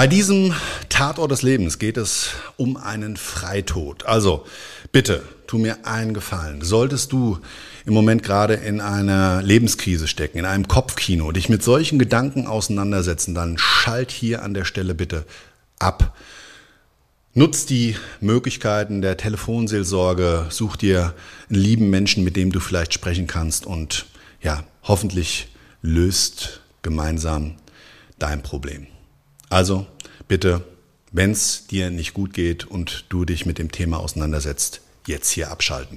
Bei diesem Tatort des Lebens geht es um einen Freitod. Also bitte, tu mir einen Gefallen. Solltest du im Moment gerade in einer Lebenskrise stecken, in einem Kopfkino, dich mit solchen Gedanken auseinandersetzen, dann schalt hier an der Stelle bitte ab. Nutz die Möglichkeiten der Telefonseelsorge, such dir einen lieben Menschen, mit dem du vielleicht sprechen kannst und ja, hoffentlich löst gemeinsam dein Problem. Also bitte, wenn es dir nicht gut geht und du dich mit dem Thema auseinandersetzt, jetzt hier abschalten.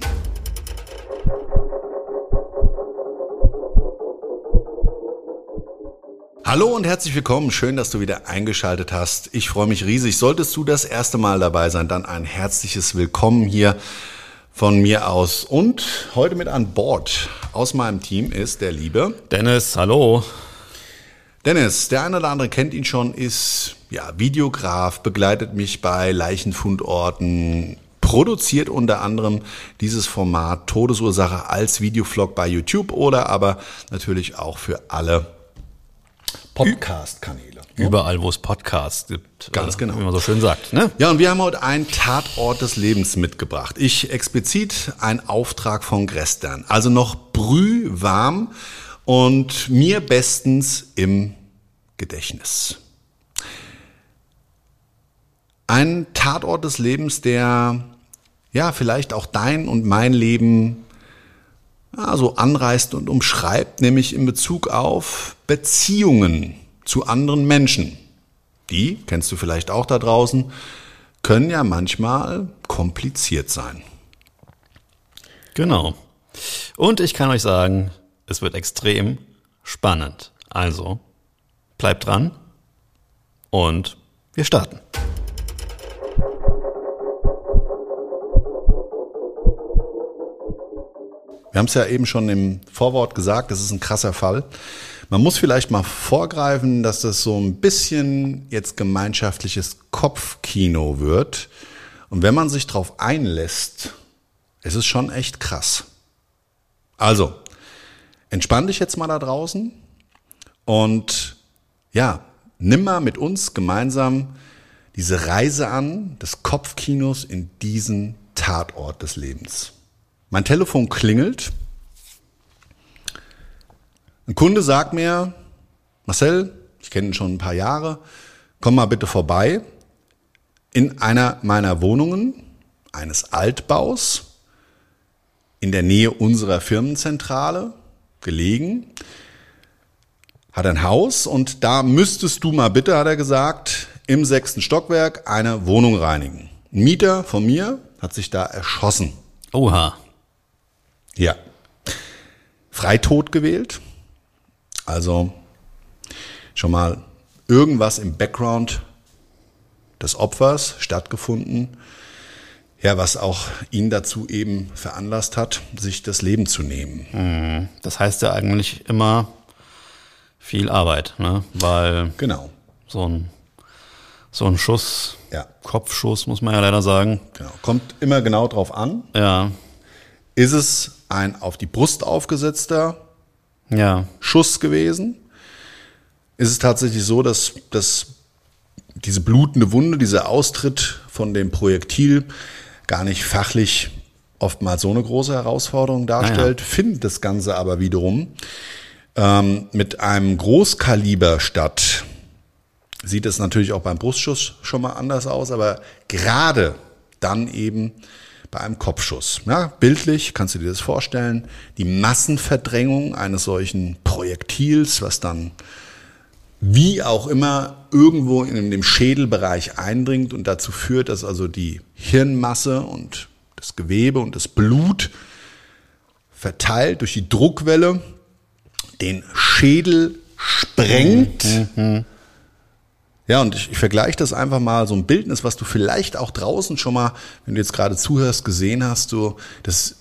Hallo und herzlich willkommen. Schön, dass du wieder eingeschaltet hast. Ich freue mich riesig. Solltest du das erste Mal dabei sein, dann ein herzliches Willkommen hier von mir aus. Und heute mit an Bord aus meinem Team ist der liebe Dennis, hallo. Dennis, der eine oder andere kennt ihn schon, ist ja Videograf, begleitet mich bei Leichenfundorten, produziert unter anderem dieses Format Todesursache als Videovlog bei YouTube oder aber natürlich auch für alle Podcast-Kanäle. Überall, wo es Podcasts gibt. Ganz äh, genau. Wie man so schön sagt. Ne? Ja, und wir haben heute einen Tatort des Lebens mitgebracht. Ich explizit ein Auftrag von Grästern. Also noch brühwarm und mir bestens im Gedächtnis. Ein Tatort des Lebens, der ja vielleicht auch dein und mein Leben ja, so anreißt und umschreibt, nämlich in Bezug auf Beziehungen zu anderen Menschen. Die, kennst du vielleicht auch da draußen, können ja manchmal kompliziert sein. Genau. Und ich kann euch sagen, es wird extrem spannend. Also, bleibt dran und wir starten. Wir haben es ja eben schon im Vorwort gesagt, das ist ein krasser Fall. Man muss vielleicht mal vorgreifen, dass das so ein bisschen jetzt gemeinschaftliches Kopfkino wird. Und wenn man sich darauf einlässt, es ist schon echt krass. Also, entspann dich jetzt mal da draußen und ja, nimm mal mit uns gemeinsam diese Reise an des Kopfkinos in diesen Tatort des Lebens. Mein Telefon klingelt. Ein Kunde sagt mir, Marcel, ich kenne ihn schon ein paar Jahre, komm mal bitte vorbei. In einer meiner Wohnungen, eines Altbaus, in der Nähe unserer Firmenzentrale gelegen, hat ein Haus und da müsstest du mal bitte, hat er gesagt, im sechsten Stockwerk eine Wohnung reinigen. Ein Mieter von mir hat sich da erschossen. Oha. Ja. Freitod gewählt. Also schon mal irgendwas im Background des Opfers stattgefunden. Ja, was auch ihn dazu eben veranlasst hat, sich das Leben zu nehmen. Das heißt ja eigentlich immer viel Arbeit, ne? Weil Genau. so ein, so ein Schuss, Ja. Kopfschuss, muss man ja leider sagen. genau. Kommt immer genau drauf an. Ja, Ist es ein auf die Brust aufgesetzter ja, Schuss gewesen? Ist es tatsächlich so, dass, dass diese blutende Wunde, dieser Austritt von dem Projektil gar nicht fachlich oftmals so eine große Herausforderung darstellt, Naja. findet das Ganze aber wiederum ähm, mit einem Großkaliber statt. Sieht es natürlich auch beim Brustschuss schon mal anders aus, aber gerade dann eben bei einem Kopfschuss. Ja, bildlich kannst du dir das vorstellen, die Massenverdrängung eines solchen Projektils, was dann wie auch immer irgendwo in dem Schädelbereich eindringt und dazu führt, dass also die Hirnmasse und das Gewebe und das Blut verteilt durch die Druckwelle den Schädel sprengt. Ja, und ich, ich vergleiche das einfach mal so ein Bildnis, was du vielleicht auch draußen schon mal, wenn du jetzt gerade zuhörst, gesehen hast, du, das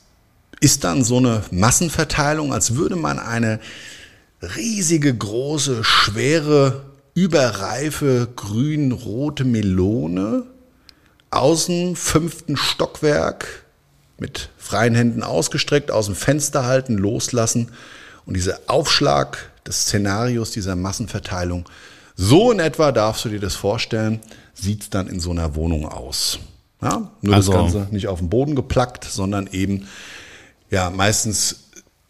ist dann so eine Massenverteilung, als würde man eine riesige, große, schwere, überreife, grün-rote Melone aus dem fünften Stockwerk mit freien Händen ausgestreckt, aus dem Fenster halten, loslassen und dieser Aufschlag des Szenarios dieser Massenverteilung, so in etwa darfst du dir das vorstellen, sieht es dann in so einer Wohnung aus. Ja, nur Also- das Ganze nicht auf den Boden geplackt, sondern eben, ja, meistens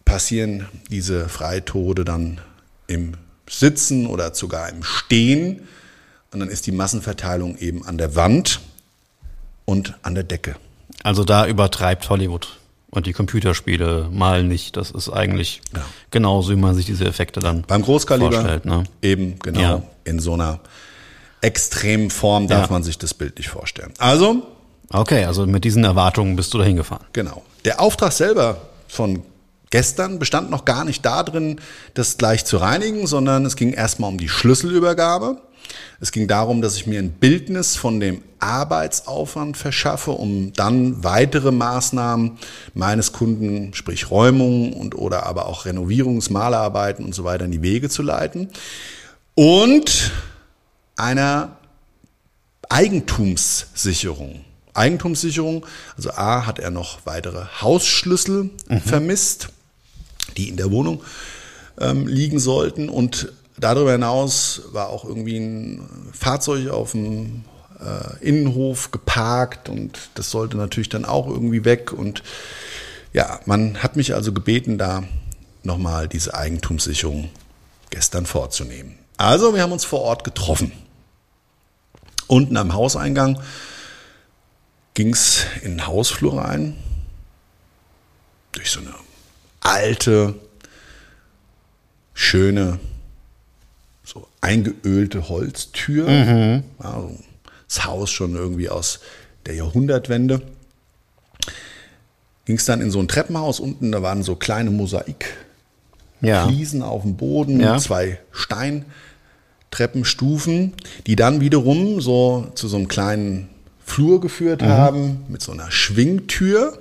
passieren diese Freitode dann im Sitzen oder sogar im Stehen. Und dann ist die Massenverteilung eben an der Wand und an der Decke. Also da übertreibt Hollywood und die Computerspiele mal nicht. Das ist eigentlich Ja. genauso, wie man sich diese Effekte dann Beim Großkaliber vorstellt. Ne? eben genau Ja. in so einer extremen Form darf Ja. man sich das Bild nicht vorstellen. Also, Okay, also mit diesen Erwartungen bist du da hingefahren. genau. Der Auftrag selber von gestern bestand noch gar nicht darin, das gleich zu reinigen, sondern es ging erstmal um die Schlüsselübergabe. Es ging darum, dass ich mir ein Bildnis von dem Arbeitsaufwand verschaffe, um dann weitere Maßnahmen meines Kunden, sprich Räumung und oder aber auch Renovierungs-, Malerarbeiten und so weiter in die Wege zu leiten. Und einer Eigentumssicherung. Eigentumssicherung, also A hat er noch weitere Hausschlüssel vermisst, die in der Wohnung ähm, liegen sollten und darüber hinaus war auch irgendwie ein Fahrzeug auf dem äh, Innenhof geparkt und das sollte natürlich dann auch irgendwie weg und ja, man hat mich also gebeten, da nochmal diese Eigentumssicherung gestern vorzunehmen. Also, wir haben uns vor Ort getroffen. Unten am Hauseingang ging's in den Hausflur rein, durch so eine alte, schöne, so eingeölte Holztür. Ja, so das Haus schon irgendwie aus der Jahrhundertwende. Ging es dann in so ein Treppenhaus unten, da waren so kleine Mosaik. Ja. Auf dem Boden, Ja. zwei Steintreppenstufen, die dann wiederum so zu so einem kleinen Flur geführt Mhm. haben mit so einer Schwingtür.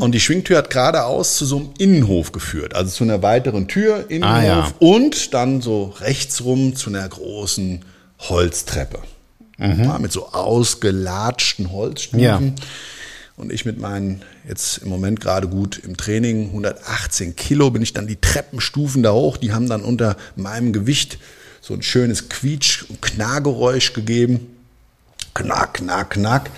Und die Schwingtür hat geradeaus zu so einem Innenhof geführt, also zu einer weiteren Tür, Innenhof Ah, ja. und dann so rechtsrum zu einer großen Holztreppe. Mhm. Ja, mit so ausgelatschten Holzstufen. Ja. Und ich mit meinen, jetzt im Moment gerade gut im Training, 118 Kilo, bin ich dann die Treppenstufen da hoch. Die haben dann unter meinem Gewicht so ein schönes Quietsch- und Knargeräusch gegeben. Knack, knack, knack.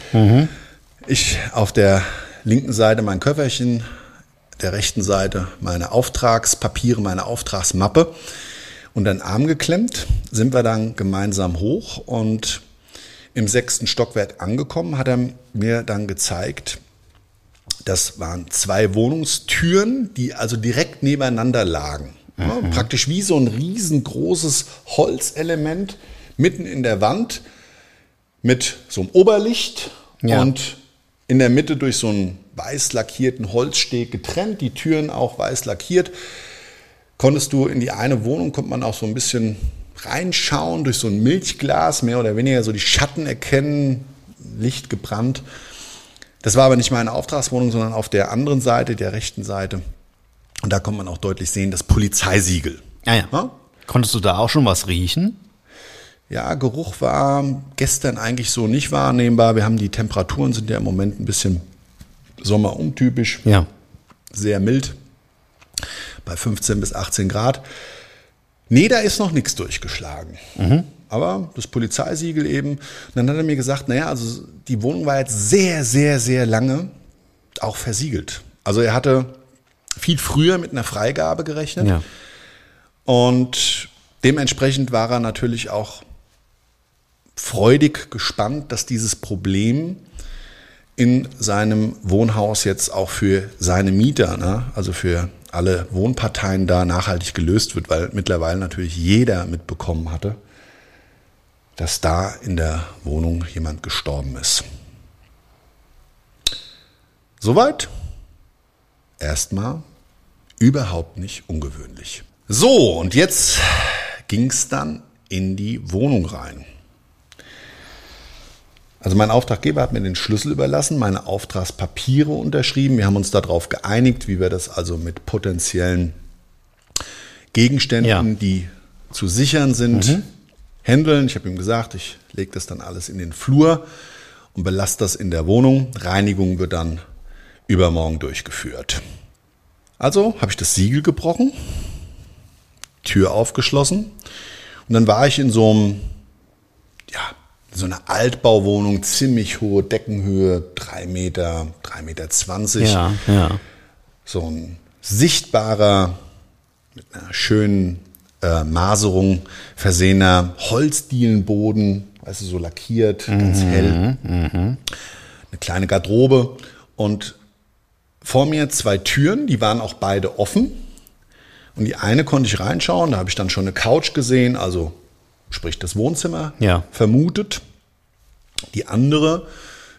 Ich auf der linken Seite mein Köfferchen, der rechten Seite meine Auftragspapiere, meine Auftragsmappe und den Arm geklemmt, sind wir dann gemeinsam hoch und im sechsten Stockwerk angekommen, hat er mir dann gezeigt, das waren zwei Wohnungstüren, die also direkt nebeneinander lagen. Ja, praktisch wie so ein riesengroßes Holzelement mitten in der Wand mit so einem Oberlicht Ja. und in der Mitte durch so einen weiß lackierten Holzsteg getrennt, die Türen auch weiß lackiert. Konntest du in die eine Wohnung, konnte man auch so ein bisschen reinschauen durch so ein Milchglas, mehr oder weniger so die Schatten erkennen, Licht gebrannt. Das war aber nicht meine Auftragswohnung, sondern auf der anderen Seite, der rechten Seite. Und da konnte man auch deutlich sehen, das Polizeisiegel. Ah, ja. Ja? Konntest du da auch schon was riechen? Ja, Geruch war gestern eigentlich so nicht wahrnehmbar. Wir haben die Temperaturen sind ja im Moment ein bisschen sommeruntypisch, Ja. sehr mild, bei 15 bis 18 Grad. Nee, da ist noch nichts durchgeschlagen. aber das Polizeisiegel eben. Und dann hat er mir gesagt, naja, also die Wohnung war jetzt sehr, sehr, sehr lange auch versiegelt. Also er hatte viel früher mit einer Freigabe gerechnet. Ja. Und dementsprechend war er natürlich auch freudig gespannt, dass dieses Problem in seinem Wohnhaus jetzt auch für seine Mieter, ne, also für alle Wohnparteien da nachhaltig gelöst wird, weil mittlerweile natürlich jeder mitbekommen hatte, dass da in der Wohnung jemand gestorben ist. Soweit erstmal überhaupt nicht ungewöhnlich. So, und jetzt ging es dann in die Wohnung rein. Also mein Auftraggeber hat mir den Schlüssel überlassen, meine Auftragspapiere unterschrieben. Wir haben uns darauf geeinigt, wie wir das also mit potenziellen Gegenständen, Ja. die zu sichern sind, handeln. Ich habe ihm gesagt, ich lege das dann alles in den Flur und belasse das in der Wohnung. Reinigung wird dann übermorgen durchgeführt. Also habe ich das Siegel gebrochen, Tür aufgeschlossen und dann war ich in so einem, ja, so einer Altbauwohnung, ziemlich hohe Deckenhöhe, drei Meter, drei Meter zwanzig. Ja, ja. So ein sichtbarer, mit einer schönen äh, Maserung versehener Holzdielenboden, weißt du, so lackiert, ganz hell. Eine kleine Garderobe und vor mir zwei Türen, die waren auch beide offen. Und die eine konnte ich reinschauen, da habe ich dann schon eine Couch gesehen, also sprich das Wohnzimmer Ja. vermutet. Die andere,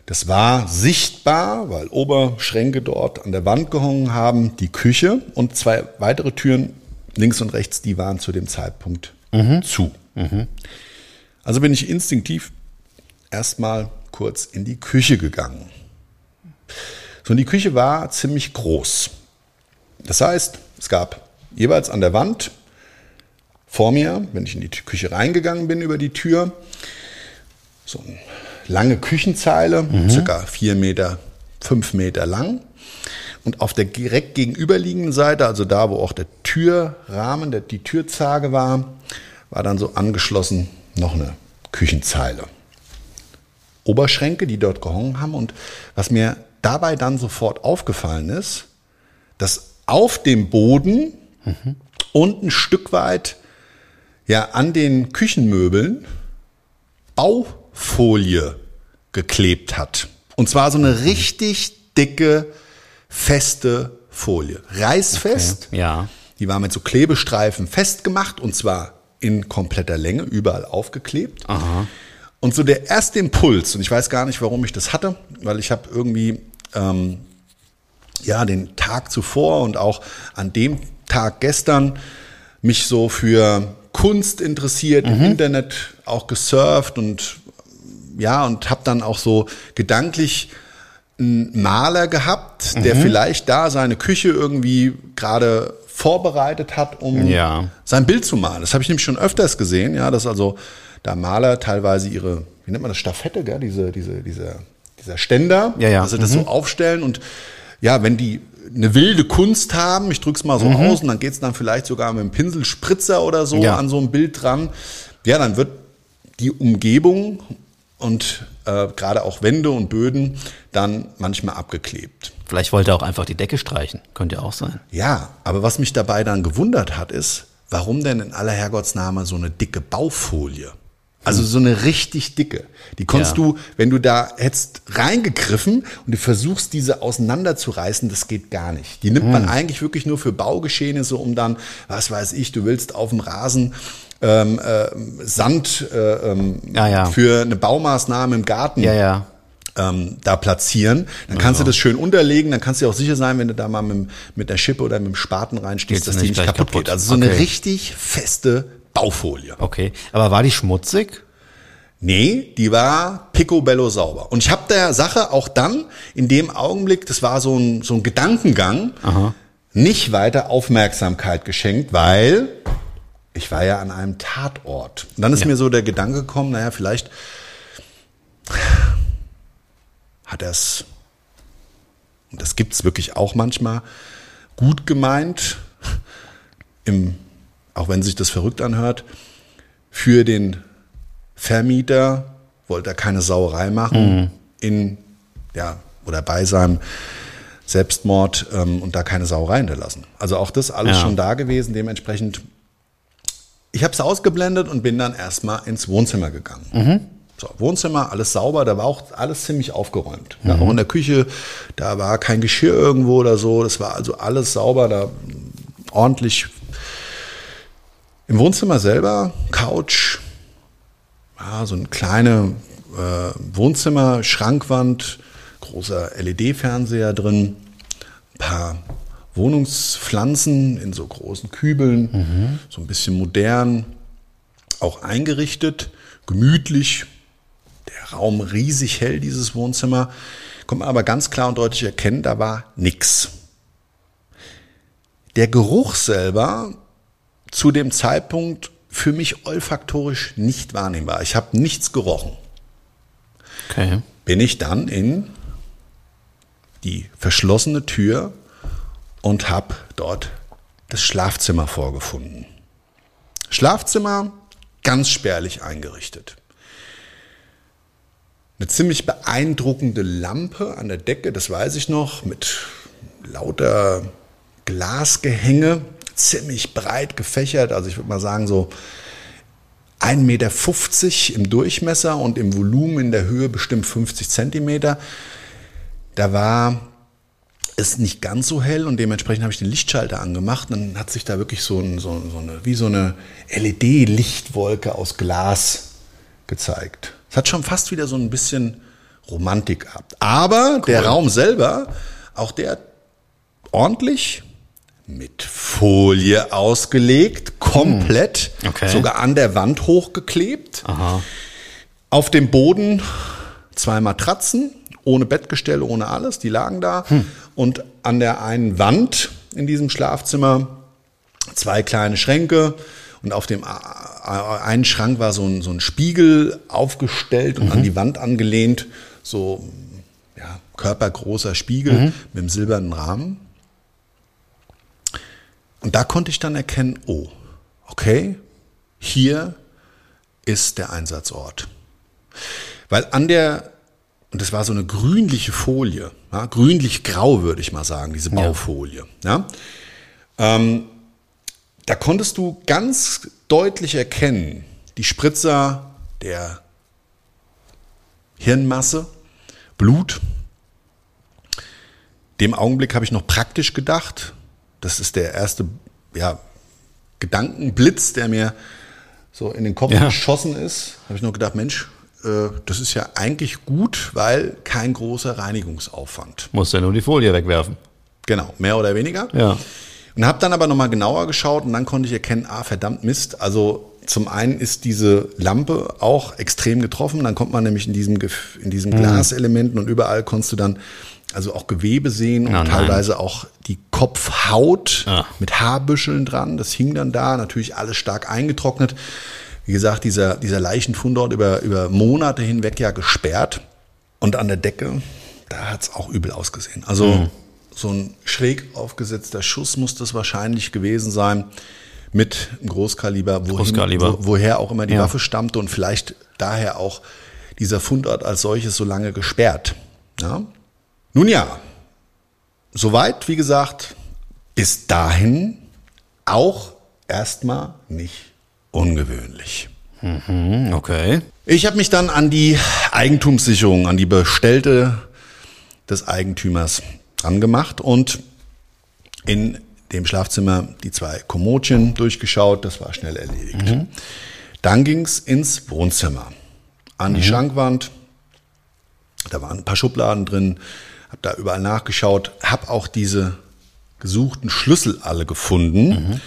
das war sichtbar, weil Oberschränke dort an der Wand gehangen haben, die Küche und zwei weitere Türen links und rechts, die waren zu dem Zeitpunkt zu. Also bin ich instinktiv erstmal kurz in die Küche gegangen. So, und die Küche war ziemlich groß. Das heißt, es gab jeweils an der Wand vor mir, wenn ich in die Küche reingegangen bin über die Tür, so eine lange Küchenzeile, circa vier Meter, fünf Meter lang. Und auf der direkt gegenüberliegenden Seite, also da, wo auch der Türrahmen, der, die Türzage war, war dann so angeschlossen noch eine Küchenzeile. Oberschränke, die dort gehangen haben. Und was mir dabei dann sofort aufgefallen ist, dass auf dem Boden und ein Stück weit ja an den Küchenmöbeln Baufolie geklebt hat. Und zwar so eine richtig dicke, feste Folie. Reißfest. Ja. Die war mit so Klebestreifen festgemacht und zwar in kompletter Länge, überall aufgeklebt. Und so der erste Impuls, und ich weiß gar nicht, warum ich das hatte, weil ich habe irgendwie ähm, ja den Tag zuvor und auch an dem Tag gestern mich so für Kunst interessiert, im Internet auch gesurft und ja und habe dann auch so gedanklich einen Maler gehabt, der vielleicht da seine Küche irgendwie gerade vorbereitet hat, um Ja. sein Bild zu malen. Das habe ich nämlich schon öfters gesehen, ja, dass also da Maler teilweise ihre, wie nennt man das, Staffette, gell? Diese, diese, dieser, dieser Ständer, Ja, ja. dass sie das so aufstellen und ja, wenn die eine wilde Kunst haben, ich drück's mal so Mhm. aus und dann geht's dann vielleicht sogar mit einem Pinselspritzer oder so Ja. an so ein Bild dran, ja, dann wird die Umgebung und äh, gerade auch Wände und Böden dann manchmal abgeklebt. Vielleicht wollte er auch einfach die Decke streichen. Könnte ja auch sein. Ja, aber was mich dabei dann gewundert hat, ist, warum denn in aller Herrgottsname so eine dicke Baufolie? Also so eine richtig dicke. Die konntest Ja. du, wenn du da hättest reingegriffen und du versuchst, diese auseinanderzureißen, das geht gar nicht. Die nimmt man eigentlich wirklich nur für Baugeschehnisse, um dann, was weiß ich, du willst auf dem Rasen ähm, äh, Sand äh, ähm, Ja, ja. für eine Baumaßnahme im Garten ähm, da platzieren. Dann kannst du das schön unterlegen, dann kannst du dir auch sicher sein, wenn du da mal mit, mit der Schippe oder mit dem Spaten reinstehst, dass die nicht kaputt, kaputt. geht. Also so eine Okay. richtig feste Baufolie. Okay. Aber war die schmutzig? Nee, die war picobello sauber. Und ich habe der Sache auch dann in dem Augenblick, das war so ein, so ein Gedankengang, nicht weiter Aufmerksamkeit geschenkt, weil ich war ja an einem Tatort. Und dann ist mir so der Gedanke gekommen, naja, vielleicht hat er es, und das gibt's wirklich auch manchmal, gut gemeint, im, auch wenn sich das verrückt anhört, für den Vermieter wollte da keine Sauerei machen in, ja, oder bei seinem Selbstmord ähm, und da keine Sauerei hinterlassen. Also auch das alles Ja. schon da gewesen. Dementsprechend, ich habe es ausgeblendet und bin dann erstmal ins Wohnzimmer gegangen. So, Wohnzimmer, alles sauber, da war auch alles ziemlich aufgeräumt. Ja, auch in der Küche, da war kein Geschirr irgendwo oder so, das war also alles sauber, da ordentlich. Im Wohnzimmer selber, Couch, ja, so eine kleine äh, Wohnzimmer, Schrankwand, großer LED-Fernseher drin, ein paar Wohnungspflanzen in so großen Kübeln, so ein bisschen modern, auch eingerichtet, gemütlich. Der Raum riesig hell, dieses Wohnzimmer. Kommt man aber ganz klar und deutlich erkennen, da war nix. Der Geruch selber zu dem Zeitpunkt für mich olfaktorisch nicht wahrnehmbar. Ich habe nichts gerochen. Okay. Bin ich dann in die verschlossene Tür und habe dort das Schlafzimmer vorgefunden. Schlafzimmer ganz spärlich eingerichtet. Eine ziemlich beeindruckende Lampe an der Decke, das weiß ich noch, mit lauter Glasgehänge, ziemlich breit gefächert. Also ich würde mal sagen, so 1,50 Meter im Durchmesser und im Volumen in der Höhe bestimmt 50 Zentimeter. Da war es nicht ganz so hell und dementsprechend habe ich den Lichtschalter angemacht. Und dann hat sich da wirklich so, ein, so, so eine, wie so eine LED-Lichtwolke aus Glas gezeigt. Es hat schon fast wieder so ein bisschen Romantik gehabt. Aber der Raum selber, auch der ordentlich mit Folie ausgelegt, komplett, Okay. sogar an der Wand hochgeklebt. Aha. Auf dem Boden zwei Matratzen, ohne Bettgestelle, ohne alles, die lagen da. Und an der einen Wand in diesem Schlafzimmer zwei kleine Schränke. Und auf dem a- einen Schrank war so ein, so ein Spiegel aufgestellt und an die Wand angelehnt. So ja, körpergroßer Spiegel mit einem silbernen Rahmen. Und da konnte ich dann erkennen, oh, okay, hier ist der Einsatzort. Weil an der, und das war so eine grünliche Folie, ja, grünlich-grau würde ich mal sagen, diese Baufolie. Ja. Ähm, da konntest du ganz deutlich erkennen, die Spritzer der Hirnmasse, Blut. Dem Augenblick habe ich noch praktisch gedacht. Das ist der erste ja, Gedankenblitz, der mir so in den Kopf Ja. geschossen ist. Habe ich noch gedacht, Mensch, äh, das ist ja eigentlich gut, weil kein großer Reinigungsaufwand. Musst ja nur die Folie wegwerfen. Genau, mehr oder weniger. Ja. Und habe dann aber nochmal genauer geschaut und dann konnte ich erkennen, ah, verdammt Mist. Also zum einen ist diese Lampe auch extrem getroffen. Dann kommt man nämlich in diesem, in diesen Glaselementen und überall konntest du dann also auch Gewebe sehen und nein. teilweise auch die Kopfhaut Ah. mit Haarbüscheln dran. Das hing dann da, natürlich alles stark eingetrocknet. Wie gesagt, dieser, dieser Leichenfundort über, über Monate hinweg ja gesperrt. Und an der Decke, da hat's auch übel ausgesehen. Also Mhm. so ein schräg aufgesetzter Schuss muss das wahrscheinlich gewesen sein mit einem Großkaliber, wohin, Großkaliber. Wo, woher auch immer die Ja. Waffe stammte und vielleicht daher auch dieser Fundort als solches so lange gesperrt. Ja? Nun ja, soweit, wie gesagt, bis dahin auch erstmal nicht ungewöhnlich. Hm, okay. Ich habe mich dann an die Eigentumssicherung, an die Bestellte des Eigentümers angemacht und in dem Schlafzimmer die zwei Kommodchen durchgeschaut. Das war schnell erledigt. Dann ging's ins Wohnzimmer. An die Schrankwand. Da waren ein paar Schubladen drin. Hab da überall nachgeschaut. Hab auch diese gesuchten Schlüssel alle gefunden.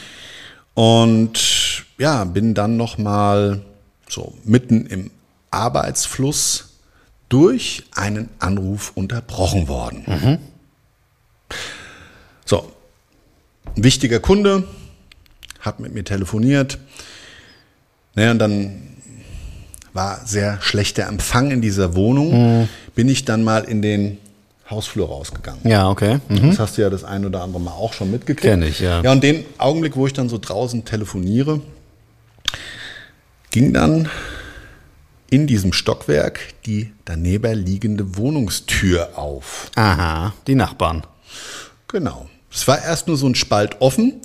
Und ja, bin dann nochmal so mitten im Arbeitsfluss durch einen Anruf unterbrochen worden. So, ein wichtiger Kunde hat mit mir telefoniert. Naja, und dann war sehr schlechter Empfang in dieser Wohnung. Bin ich dann mal in den Hausflur rausgegangen. Ja, okay. Mhm. Das hast du ja das ein oder andere Mal auch schon mitgekriegt. Kenn ich, ja. Ja, und den Augenblick, wo ich dann so draußen telefoniere, ging dann in diesem Stockwerk die daneben liegende Wohnungstür auf. Aha, die Nachbarn. Genau. Es war erst nur so ein Spalt offen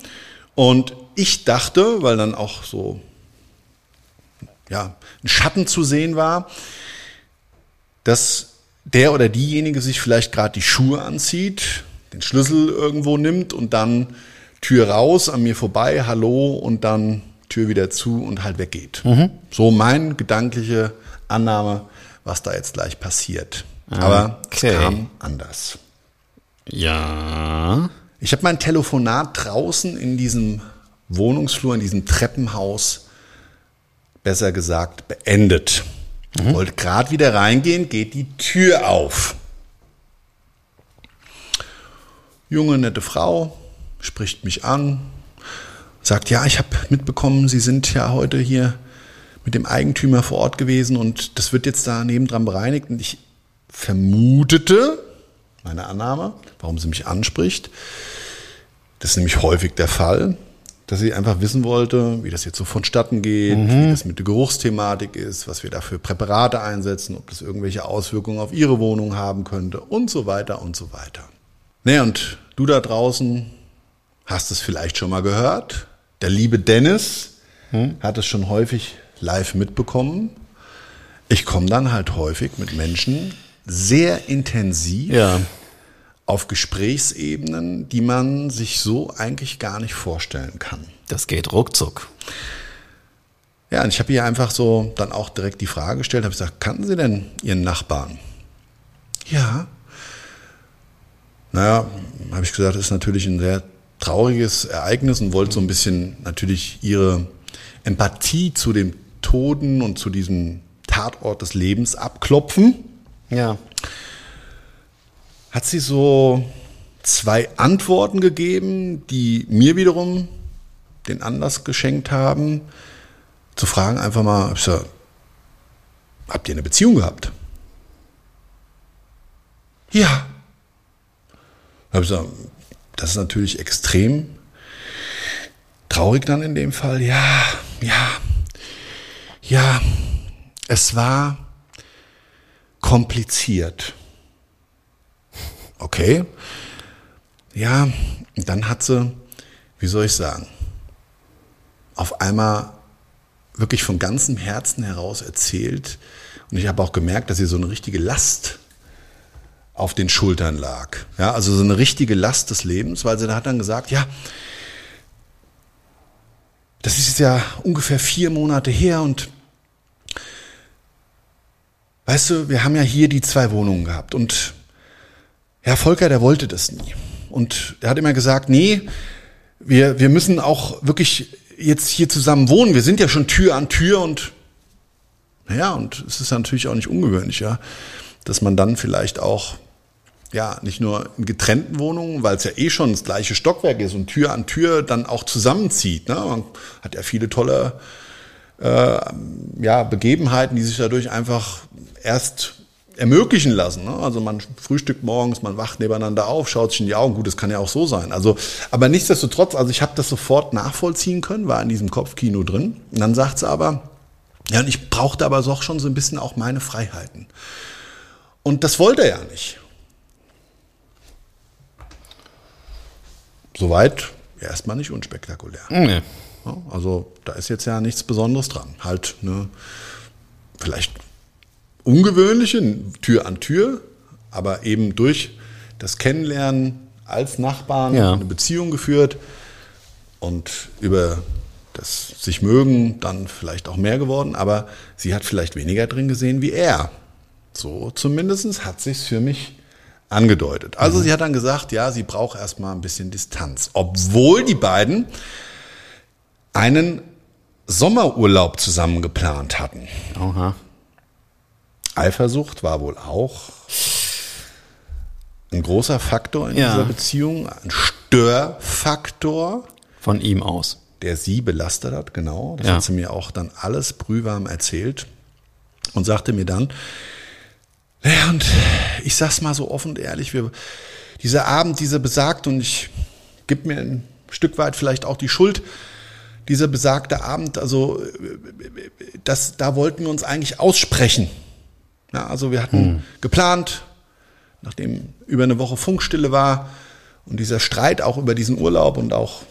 und ich dachte, weil dann auch so ja, ein Schatten zu sehen war, dass der oder diejenige sich vielleicht gerade die Schuhe anzieht, den Schlüssel irgendwo nimmt und dann Tür raus, an mir vorbei, hallo und dann Tür wieder zu und halt weggeht. So mein gedankliche Annahme, was da jetzt gleich passiert. Aber Okay. es kam anders. Ja. Ich habe mein Telefonat draußen in diesem Wohnungsflur, in diesem Treppenhaus, besser gesagt, beendet. Wollte gerade wieder reingehen, geht die Tür auf. Junge, nette Frau spricht mich an, sagt, ja, ich habe mitbekommen, Sie sind ja heute hier mit dem Eigentümer vor Ort gewesen und das wird jetzt da nebendran bereinigt. Und ich vermutete, meine Annahme, warum sie mich anspricht, das ist nämlich häufig der Fall, dass sie einfach wissen wollte, wie das jetzt so vonstatten geht, wie das mit der Geruchsthematik ist, was wir da für Präparate einsetzen, ob das irgendwelche Auswirkungen auf ihre Wohnung haben könnte und so weiter und so weiter. Naja, und du da draußen hast es vielleicht schon mal gehört. Der liebe Dennis hat es schon häufig live mitbekommen. Ich komme dann halt häufig mit Menschen sehr intensiv Ja. Auf Gesprächsebenen, die man sich so eigentlich gar nicht vorstellen kann. Das geht ruckzuck. Ja, und ich habe ihr einfach so dann auch direkt die Frage gestellt, habe gesagt, kannten Sie denn Ihren Nachbarn? Ja. Naja, habe ich gesagt, das ist natürlich ein sehr trauriges Ereignis und wollte so ein bisschen natürlich ihre Empathie zu dem Toten und zu diesem Tatort des Lebens abklopfen. Ja. Hat sie so zwei Antworten gegeben, die mir wiederum den Anlass geschenkt haben, zu fragen einfach mal, gesagt, habt ihr eine Beziehung gehabt? Ja. Hab ich gesagt, das ist natürlich extrem traurig dann in dem Fall. Ja, ja, ja, es war kompliziert. Okay. Ja, dann hat sie, wie soll ich sagen, auf einmal wirklich von ganzem Herzen heraus erzählt. Und ich habe auch gemerkt, dass sie so eine richtige Last auf den Schultern lag. Ja, also so eine richtige Last des Lebens, weil sie hat dann gesagt, ja, das ist jetzt ja ungefähr vier Monate her und weißt du, wir haben ja hier die zwei Wohnungen gehabt und Herr Volker, der wollte das nie. Und er hat immer gesagt, nee, wir, wir müssen auch wirklich jetzt hier zusammen wohnen. Wir sind ja schon Tür an Tür und naja, und es ist natürlich auch nicht ungewöhnlich, ja, dass man dann vielleicht auch ja, nicht nur in getrennten Wohnungen, weil es ja eh schon das gleiche Stockwerk ist und Tür an Tür dann auch zusammenzieht. Ne? Man hat ja viele tolle äh, ja, Begebenheiten, die sich dadurch einfach erst ermöglichen lassen. Ne? Also man frühstückt morgens, man wacht nebeneinander auf, schaut sich in die Augen. Gut, das kann ja auch so sein. Also, aber nichtsdestotrotz, also ich habe das sofort nachvollziehen können, war in diesem Kopfkino drin. Und dann sagt sie aber, ja, und ich brauchte aber doch schon so ein bisschen auch meine Freiheiten. Und das wollte er ja nicht. Soweit erstmal nicht unspektakulär. Nee. Ja, also da ist jetzt ja nichts Besonderes dran. Halt eine vielleicht ungewöhnliche Tür an Tür, aber eben durch das Kennenlernen als Nachbarn Ja. eine Beziehung geführt und über das sich mögen dann vielleicht auch mehr geworden, aber sie hat vielleicht weniger drin gesehen wie er. So zumindest hat sich's für mich angedeutet. Also sie hat dann gesagt, ja, sie braucht erstmal ein bisschen Distanz, obwohl die beiden einen Sommerurlaub zusammen geplant hatten. Aha. Eifersucht war wohl auch ein großer Faktor in Ja. dieser Beziehung, ein Störfaktor, Von ihm aus. der sie belastet hat, genau. Das Ja. hat sie mir auch dann alles brühwarm erzählt und sagte mir dann, ja, und ich sag's mal so offen und ehrlich, wir, dieser Abend, dieser besagt, und ich gebe mir ein Stück weit vielleicht auch die Schuld, dieser besagte Abend, also das, da wollten wir uns eigentlich aussprechen. Ja, also wir hatten geplant, nachdem über eine Woche Funkstille war und dieser Streit auch über diesen Urlaub und auch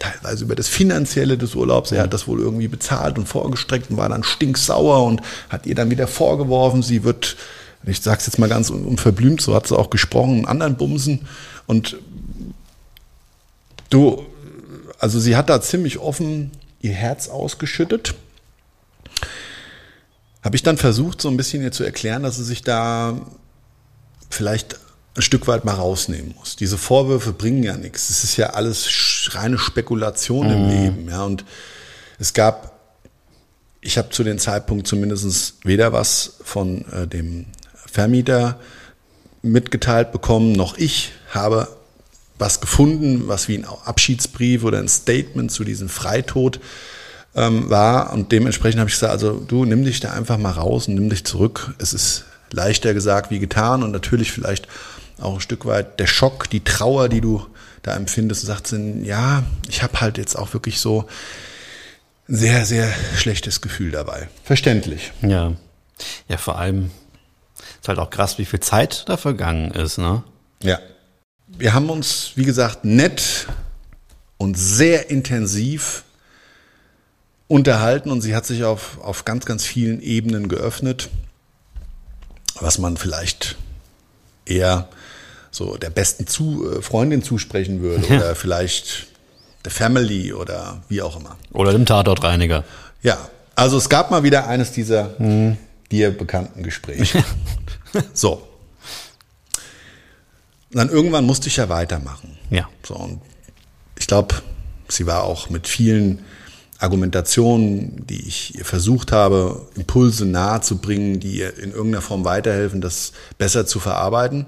teilweise über das Finanzielle des Urlaubs. Er hat das wohl irgendwie bezahlt und vorgestreckt und war dann stinksauer und hat ihr dann wieder vorgeworfen, sie wird, ich sag's jetzt mal ganz unverblümt, so hat sie auch gesprochen, einen anderen Bumsen. Und du, also sie hat da ziemlich offen ihr Herz ausgeschüttet. Habe ich dann versucht, so ein bisschen ihr zu erklären, dass sie sich da vielleicht ein Stück weit mal rausnehmen muss. Diese Vorwürfe bringen ja nichts. Es ist ja alles reine Spekulation im Leben. Ja, und es gab, ich habe zu dem Zeitpunkt zumindest weder was von äh, dem Vermieter mitgeteilt bekommen, noch ich habe was gefunden, was wie ein Abschiedsbrief oder ein Statement zu diesem Freitod ähm, war. Und dementsprechend habe ich gesagt, also du nimm dich da einfach mal raus und nimm dich zurück. Es ist leichter gesagt wie getan und natürlich vielleicht auch ein Stück weit der Schock, die Trauer, die du da empfindest und sagst, ja, ich habe halt jetzt auch wirklich so ein sehr, sehr schlechtes Gefühl dabei. Verständlich. Ja. Ja, vor allem ist halt auch krass, wie viel Zeit da vergangen ist, ne? Ja. Wir haben uns, wie gesagt, nett und sehr intensiv unterhalten und sie hat sich auf, auf ganz, ganz vielen Ebenen geöffnet, was man vielleicht eher so der besten zu, äh, Freundin zusprechen würde Ja. oder vielleicht der Family oder wie auch immer. Oder dem Tatortreiniger. Ja, also es gab mal wieder eines dieser dir bekannten Gespräche. so. Und dann irgendwann musste ich ja weitermachen. Ja. So, und ich glaube, sie war auch mit vielen Argumentationen, die ich ihr versucht habe, Impulse nahezubringen, die ihr in irgendeiner Form weiterhelfen, das besser zu verarbeiten,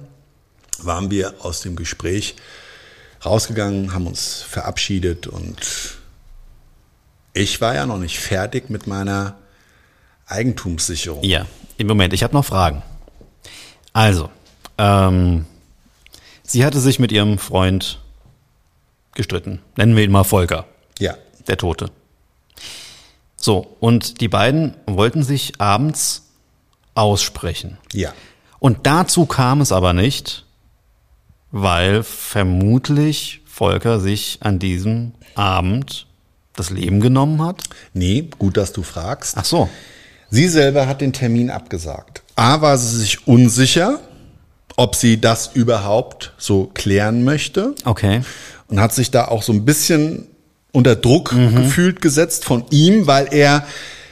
waren wir aus dem Gespräch rausgegangen, haben uns verabschiedet und ich war ja noch nicht fertig mit meiner Eigentumssicherung. Ja, im Moment, ich habe noch Fragen. Also, ähm, sie hatte sich mit ihrem Freund gestritten. Nennen wir ihn mal Volker, Ja. der Tote. So, und die beiden wollten sich abends aussprechen. Ja. Und dazu kam es aber nicht, weil vermutlich Volker sich an diesem Abend das Leben genommen hat. Nee, gut, dass du fragst. Ach so. Sie selber hat den Termin abgesagt. A war sie sich unsicher, ob sie das überhaupt so klären möchte Okay. und hat sich da auch so ein bisschen unter Druck gefühlt gesetzt von ihm, weil er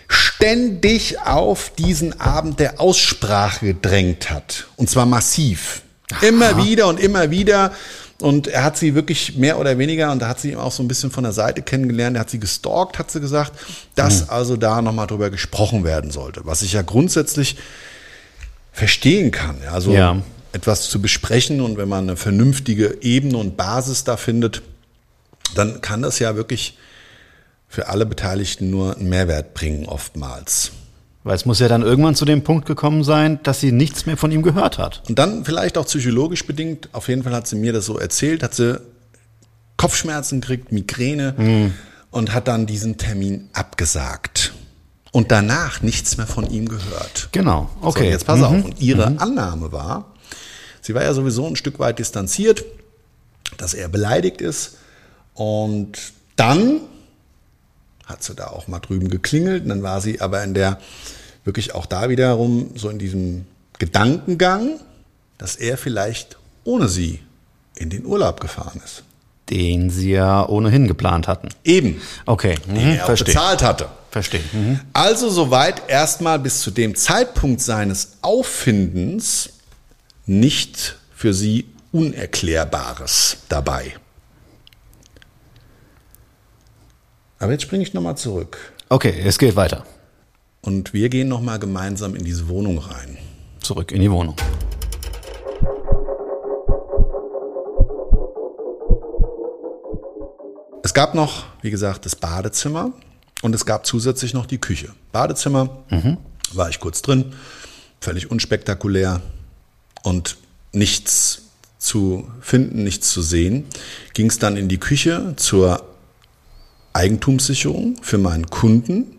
ständig auf diesen Abend der Aussprache gedrängt hat. Und zwar massiv. Immer wieder und immer wieder. Und er hat sie wirklich mehr oder weniger, und da hat sie ihn auch so ein bisschen von der Seite kennengelernt, er hat sie gestalkt, hat sie gesagt, dass also da nochmal drüber gesprochen werden sollte. Was ich ja grundsätzlich verstehen kann. Also Ja. etwas zu besprechen und wenn man eine vernünftige Ebene und Basis da findet, dann kann das ja wirklich für alle Beteiligten nur einen Mehrwert bringen, oftmals. Weil es muss ja dann irgendwann zu dem Punkt gekommen sein, dass sie nichts mehr von ihm gehört hat. Und dann vielleicht auch psychologisch bedingt, auf jeden Fall hat sie mir das so erzählt, hat sie Kopfschmerzen gekriegt, Migräne und hat dann diesen Termin abgesagt. Und danach nichts mehr von ihm gehört. Genau, okay. So, jetzt pass Mhm. auf. Und ihre Annahme war, sie war ja sowieso ein Stück weit distanziert, dass er beleidigt ist. Und dann hat sie da auch mal drüben geklingelt. Und dann war sie aber in der, wirklich auch da wiederum, so in diesem Gedankengang, dass er vielleicht ohne sie in den Urlaub gefahren ist. Den sie ja ohnehin geplant hatten. Eben. Okay, Den mhm, er auch bezahlt hatte. Verstehe. Mhm. Also soweit erstmal bis zu dem Zeitpunkt seines Auffindens nicht für sie Unerklärbares dabei. Aber jetzt springe ich nochmal zurück Okay, es geht weiter. und wir gehen nochmal gemeinsam in diese Wohnung rein. Zurück in die Wohnung. Es gab noch, wie gesagt, das Badezimmer und es gab zusätzlich noch die Küche. Badezimmer war ich kurz drin, völlig unspektakulär und nichts zu finden, nichts zu sehen. Ging es dann in die Küche zur Eigentumssicherung für meinen Kunden.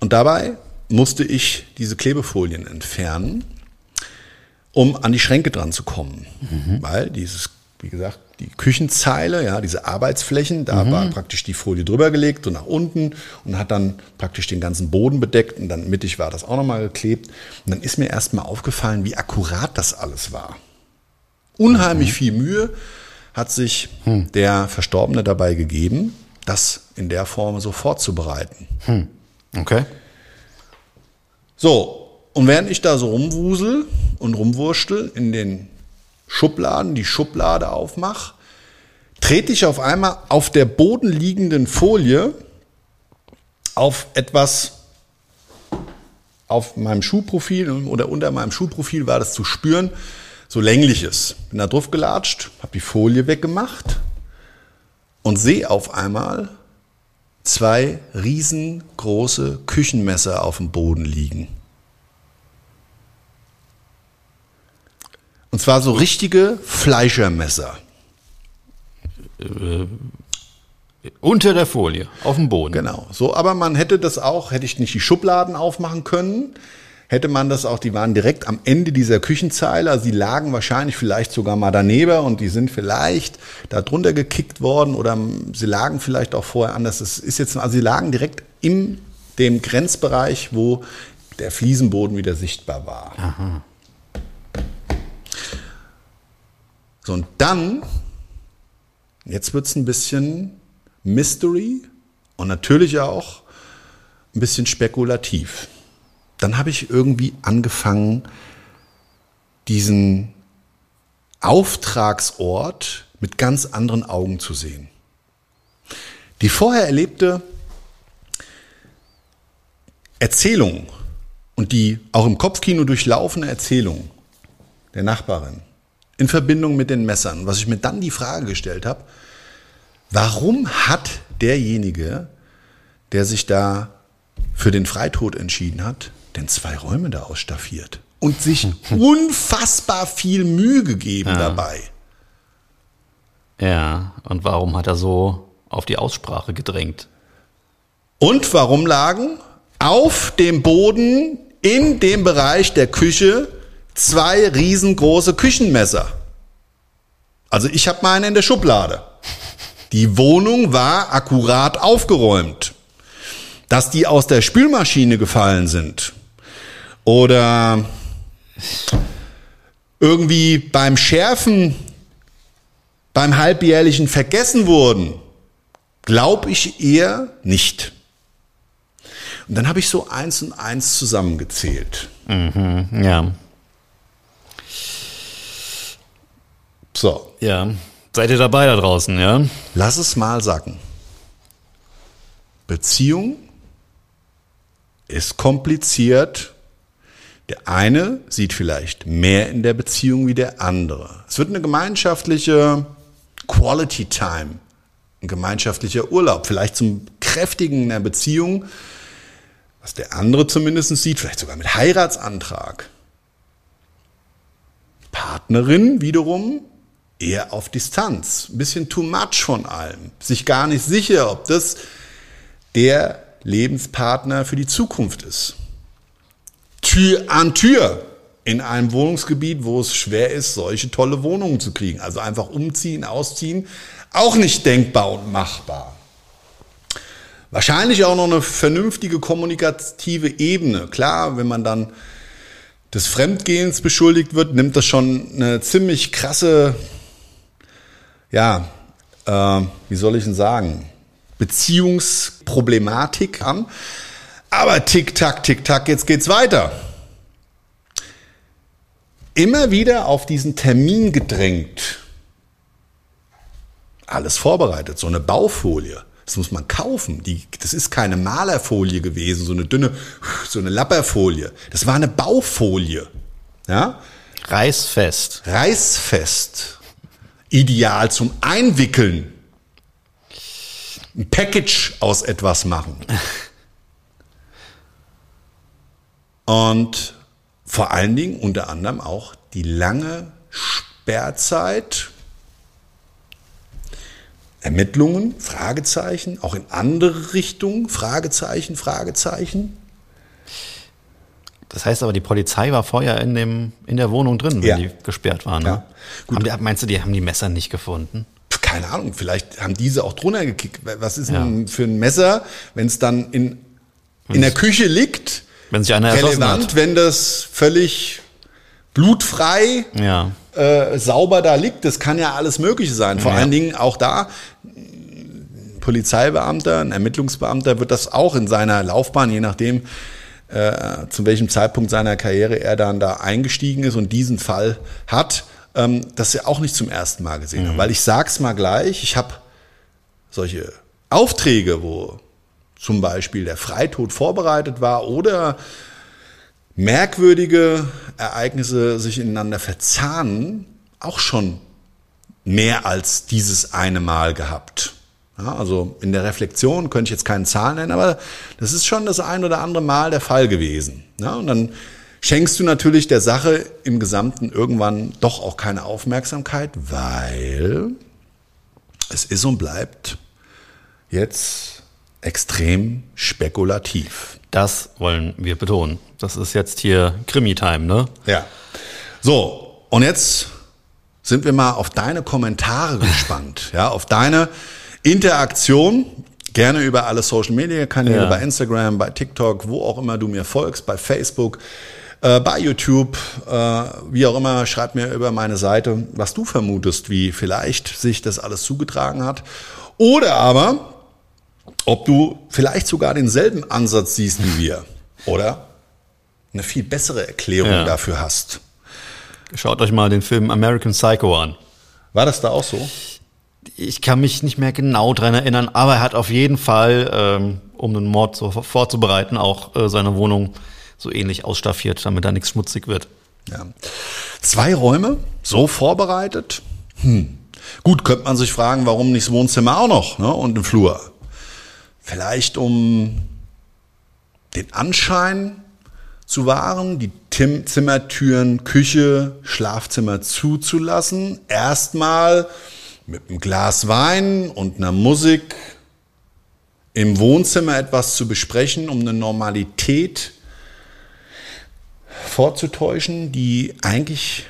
Und dabei musste ich diese Klebefolien entfernen, um an die Schränke dran zu kommen. Weil dieses, wie gesagt, die Küchenzeile, ja, diese Arbeitsflächen, da war praktisch die Folie drüber gelegt, so nach unten und hat dann praktisch den ganzen Boden bedeckt und dann mittig war das auch nochmal geklebt. Und dann ist mir erstmal aufgefallen, wie akkurat das alles war. Unheimlich viel Mühe hat sich der Verstorbene dabei gegeben, das in der Form so vorzubereiten. Okay. So, und während ich da so rumwusel und rumwurschtel in den Schubladen, die Schublade aufmache, trete ich auf einmal auf der bodenliegenden Folie auf etwas auf meinem Schuhprofil oder unter meinem Schuhprofil war das zu spüren, so längliches. Bin da drauf gelatscht, habe die Folie weggemacht und sehe auf einmal zwei riesengroße Küchenmesser auf dem Boden liegen. Und zwar so richtige Fleischermesser. Unter der Folie, auf dem Boden. Genau. So, aber man hätte das auch, hätte ich nicht die Schubladen aufmachen können, hätte man das auch, die waren direkt am Ende dieser Küchenzeile, also die lagen wahrscheinlich vielleicht sogar mal daneben und die sind vielleicht da drunter gekickt worden oder sie lagen vielleicht auch vorher anders. Das ist jetzt, also sie lagen direkt in dem Grenzbereich, wo der Fliesenboden wieder sichtbar war. So, und dann, jetzt wird's ein bisschen Mystery und natürlich auch ein bisschen spekulativ. Dann habe ich irgendwie angefangen, diesen Auftragsort mit ganz anderen Augen zu sehen. Die vorher erlebte Erzählung und die auch im Kopfkino durchlaufene Erzählung der Nachbarin in Verbindung mit den Messern, was ich mir dann die Frage gestellt habe, warum hat derjenige, der sich da für den Freitod entschieden hat, denn zwei Räume da ausstaffiert und sich unfassbar viel Mühe gegeben dabei? Ja, und warum hat er so auf die Aussprache gedrängt? Und warum lagen auf dem Boden in dem Bereich der Küche zwei riesengroße Küchenmesser? Also ich habe meine in der Schublade. Die Wohnung war akkurat aufgeräumt. Dass die aus der Spülmaschine gefallen sind oder irgendwie beim Schärfen beim halbjährlichen vergessen wurden, glaube ich eher nicht. Und dann habe ich so eins und eins zusammengezählt. Ja. So, Ja. Seid ihr dabei da draußen, ja? lass es mal sacken. Beziehung ist kompliziert. Der eine sieht vielleicht mehr in der Beziehung wie der andere. Es wird eine gemeinschaftliche Quality Time, ein gemeinschaftlicher Urlaub, vielleicht zum Kräftigen einer Beziehung, was der andere zumindest sieht, vielleicht sogar mit Heiratsantrag. Partnerin wiederum eher auf Distanz, ein bisschen too much von allem, sich gar nicht sicher, ob das der Lebenspartner für die Zukunft ist. Tür an Tür in einem Wohnungsgebiet, wo es schwer ist, solche tolle Wohnungen zu kriegen. Also einfach umziehen, ausziehen, auch nicht denkbar und machbar. Wahrscheinlich auch noch eine vernünftige kommunikative Ebene. Klar, wenn man dann des Fremdgehens beschuldigt wird, nimmt das schon eine ziemlich krasse, ja, äh, wie soll ich denn sagen, Beziehungsproblematik an. Aber tick, tack, tick, tack, jetzt geht's weiter. Immer wieder auf diesen Termin gedrängt. Alles vorbereitet, so eine Baufolie. Das muss man kaufen. Die, das ist keine Malerfolie gewesen, so eine dünne, so eine Lapperfolie. Das war eine Baufolie. Ja? Reißfest. Reißfest. Ideal zum Einwickeln. Ein Package aus etwas machen. Und vor allen Dingen unter anderem auch die lange Sperrzeit Ermittlungen? Fragezeichen. Auch in andere Richtungen? Fragezeichen, Fragezeichen. Das heißt aber, die Polizei war vorher in, dem, in der Wohnung drin, wenn Ja. die gesperrt waren. Ne? Ja. Die, meinst du, die haben die Messer nicht gefunden? keine Ahnung, vielleicht haben diese auch drunter gekickt. Was ist Ja. denn für ein Messer, wenn es dann in, in der Küche liegt? Wenn sich einer Relevant, wenn das völlig blutfrei, Ja. äh, sauber da liegt. Das kann ja alles Mögliche sein. Vor Ja. allen Dingen auch da, ein Polizeibeamter, ein Ermittlungsbeamter wird das auch in seiner Laufbahn, je nachdem, äh, zu welchem Zeitpunkt seiner Karriere er dann da eingestiegen ist und diesen Fall hat, ähm, das ja auch nicht zum ersten Mal gesehen haben. Weil ich sag's mal gleich, ich habe solche Aufträge, wo zum Beispiel der Freitod vorbereitet war oder merkwürdige Ereignisse sich ineinander verzahnen, auch schon mehr als dieses eine Mal gehabt. Ja, also in der Reflexion könnte ich jetzt keine Zahlen nennen, aber das ist schon das ein oder andere Mal der Fall gewesen. Ja, und dann schenkst du natürlich der Sache im Gesamten irgendwann doch auch keine Aufmerksamkeit, weil es ist und bleibt jetzt extrem spekulativ. Das wollen wir betonen. Das ist jetzt hier Krimi-Time, ne? Ja. So, und jetzt sind wir mal auf deine Kommentare gespannt, ja, auf deine Interaktion. Gerne über alle Social Media Kanäle, Ja. bei Instagram, bei TikTok, wo auch immer du mir folgst, bei Facebook, äh, bei YouTube, äh, wie auch immer, schreib mir über meine Seite, was du vermutest, wie vielleicht sich das alles zugetragen hat. Oder aber, ob du vielleicht sogar denselben Ansatz siehst wie wir. Oder eine viel bessere Erklärung Ja. dafür hast. Schaut euch mal den Film American Psycho an. War das da auch so? Ich kann mich nicht mehr genau dran erinnern, aber er hat auf jeden Fall, ähm, um den Mord so vorzubereiten, auch äh, seine Wohnung so ähnlich ausstaffiert, damit da nichts schmutzig wird. Ja. Zwei Räume, so vorbereitet? Hm. Gut, könnte man sich fragen, warum nicht das Wohnzimmer auch noch ne? und ein Flur? Vielleicht um den Anschein zu wahren, die Tim Zimmertüren, Küche, Schlafzimmer zuzulassen. Erstmal mit einem Glas Wein und einer Musik im Wohnzimmer etwas zu besprechen, um eine Normalität vorzutäuschen, die eigentlich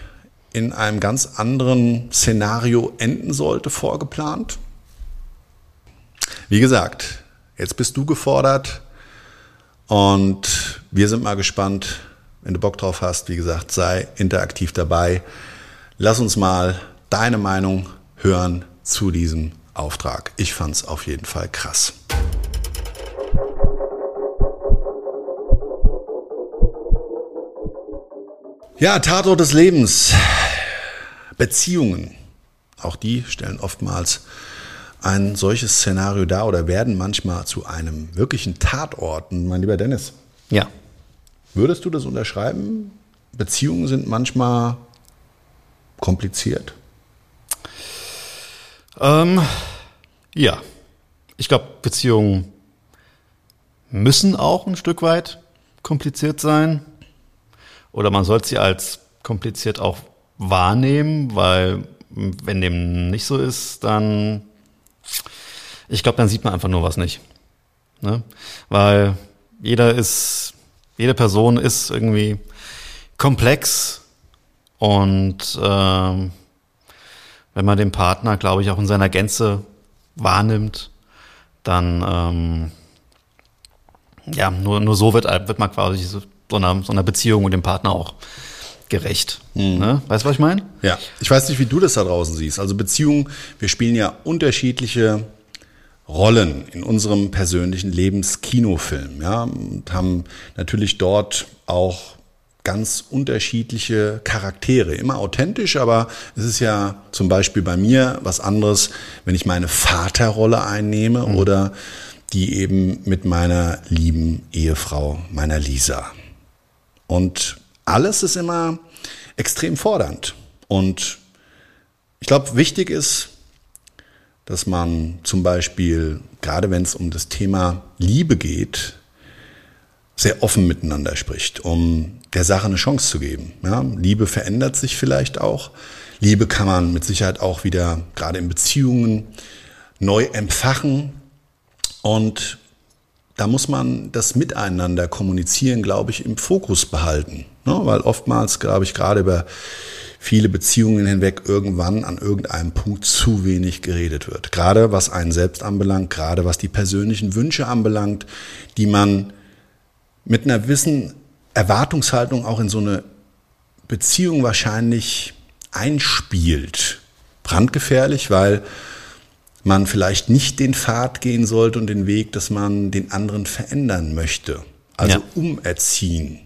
in einem ganz anderen Szenario enden sollte, vorgeplant. Wie gesagt, jetzt bist du gefordert und wir sind mal gespannt, wenn du Bock drauf hast. Wie gesagt, sei interaktiv dabei. Lass uns mal deine Meinung hören zu diesem Auftrag. Ich fand's auf jeden Fall krass. Ja, Tatort des Lebens. Beziehungen. Auch die stellen oftmals ein solches Szenario dar oder werden manchmal zu einem wirklichen Tatort. Und mein lieber Dennis, Ja. würdest du das unterschreiben? Beziehungen sind manchmal kompliziert. Ähm, ja. Ich glaube, Beziehungen müssen auch ein Stück weit kompliziert sein. Oder man sollte sie als kompliziert auch wahrnehmen, weil wenn dem nicht so ist, dann, ich glaube, dann sieht man einfach nur was nicht. Ne? Weil jeder ist, jede Person ist irgendwie komplex und ähm, wenn man den Partner, glaube ich, auch in seiner Gänze wahrnimmt, dann ähm, ja, nur, nur so wird, wird man quasi so einer, so einer Beziehung mit dem Partner auch gerecht. Ne? Weißt du, was ich meine? Ja, ich weiß nicht, wie du das da draußen siehst. Also Beziehungen, wir spielen ja unterschiedliche Rollen in unserem persönlichen Lebenskinofilm, ja, und haben natürlich dort auch ganz unterschiedliche Charaktere, immer authentisch, aber es ist ja zum Beispiel bei mir was anderes, wenn ich meine Vaterrolle einnehme oder die eben mit meiner lieben Ehefrau, meiner Lisa. Und alles ist immer extrem fordernd. Und ich glaube, wichtig ist, dass man zum Beispiel, gerade wenn es um das Thema Liebe geht, sehr offen miteinander spricht, um der Sache eine Chance zu geben. Ja, Liebe verändert sich vielleicht auch. Liebe kann man mit Sicherheit auch wieder, gerade in Beziehungen, neu empfachen und da muss man das Miteinander kommunizieren, glaube ich, im Fokus behalten. Ne? Weil oftmals, glaube ich, gerade über viele Beziehungen hinweg irgendwann an irgendeinem Punkt zu wenig geredet wird. Gerade was einen selbst anbelangt, gerade was die persönlichen Wünsche anbelangt, die man mit einer gewissen Erwartungshaltung auch in so eine Beziehung wahrscheinlich einspielt. Brandgefährlich, weil man vielleicht nicht den Pfad gehen sollte und den Weg, dass man den anderen verändern möchte. Also ja. umerziehen.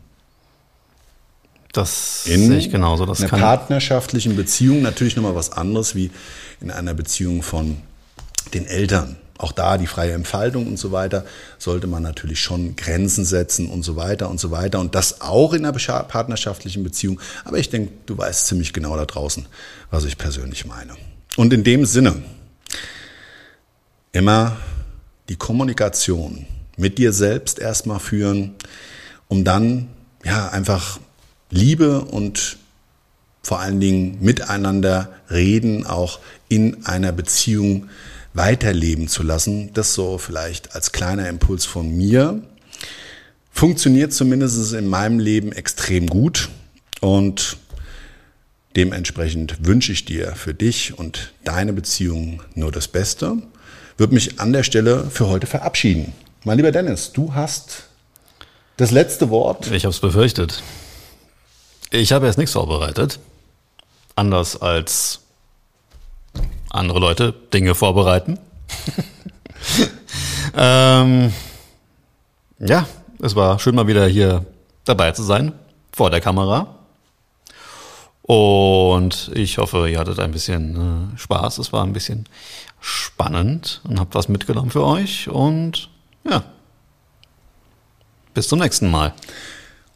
Das in sehe ich genauso. Das einer kann partnerschaftlichen Beziehung natürlich nochmal was anderes wie in einer Beziehung von den Eltern. Auch da die freie Entfaltung und so weiter sollte man natürlich schon Grenzen setzen und so weiter und so weiter. Und das auch in einer partnerschaftlichen Beziehung. Aber ich denke, du weißt ziemlich genau da draußen, was ich persönlich meine. Und in dem Sinne, immer die Kommunikation mit dir selbst erstmal führen, um dann ja einfach Liebe und vor allen Dingen miteinander reden, auch in einer Beziehung weiterleben zu lassen. Das so vielleicht als kleiner Impuls von mir. Funktioniert zumindest in meinem Leben extrem gut und dementsprechend wünsche ich dir für dich und deine Beziehung nur das Beste. Würde mich an der Stelle für heute verabschieden. Mein lieber Dennis, du hast das letzte Wort. Ich habe es befürchtet. Ich habe jetzt nichts vorbereitet. Anders als andere Leute Dinge vorbereiten. ähm, ja, es war schön mal wieder hier dabei zu sein, vor der Kamera. Und ich hoffe, ihr hattet ein bisschen äh, Spaß. Es war ein bisschen spannend und habt was mitgenommen für euch. Und ja, bis zum nächsten Mal.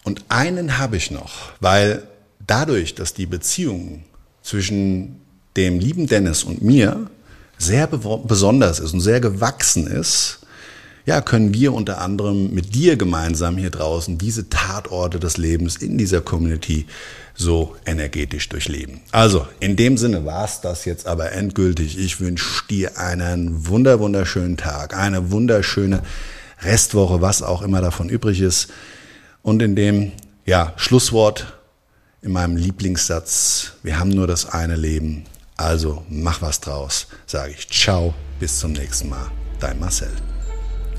Und einen habe ich noch, weil dadurch, dass die Beziehung zwischen dem lieben Dennis und mir sehr besonders ist und sehr gewachsen ist, ja, können wir unter anderem mit dir gemeinsam hier draußen diese Tatorte des Lebens in dieser Community so energetisch durchleben. Also, in dem Sinne war es das jetzt aber endgültig. Ich wünsche dir einen wunder, wunderschönen Tag, eine wunderschöne Restwoche, was auch immer davon übrig ist. Und in dem ja, Schlusswort in meinem Lieblingssatz, wir haben nur das eine Leben, also mach was draus, sage ich ciao, bis zum nächsten Mal. Dein Marcel.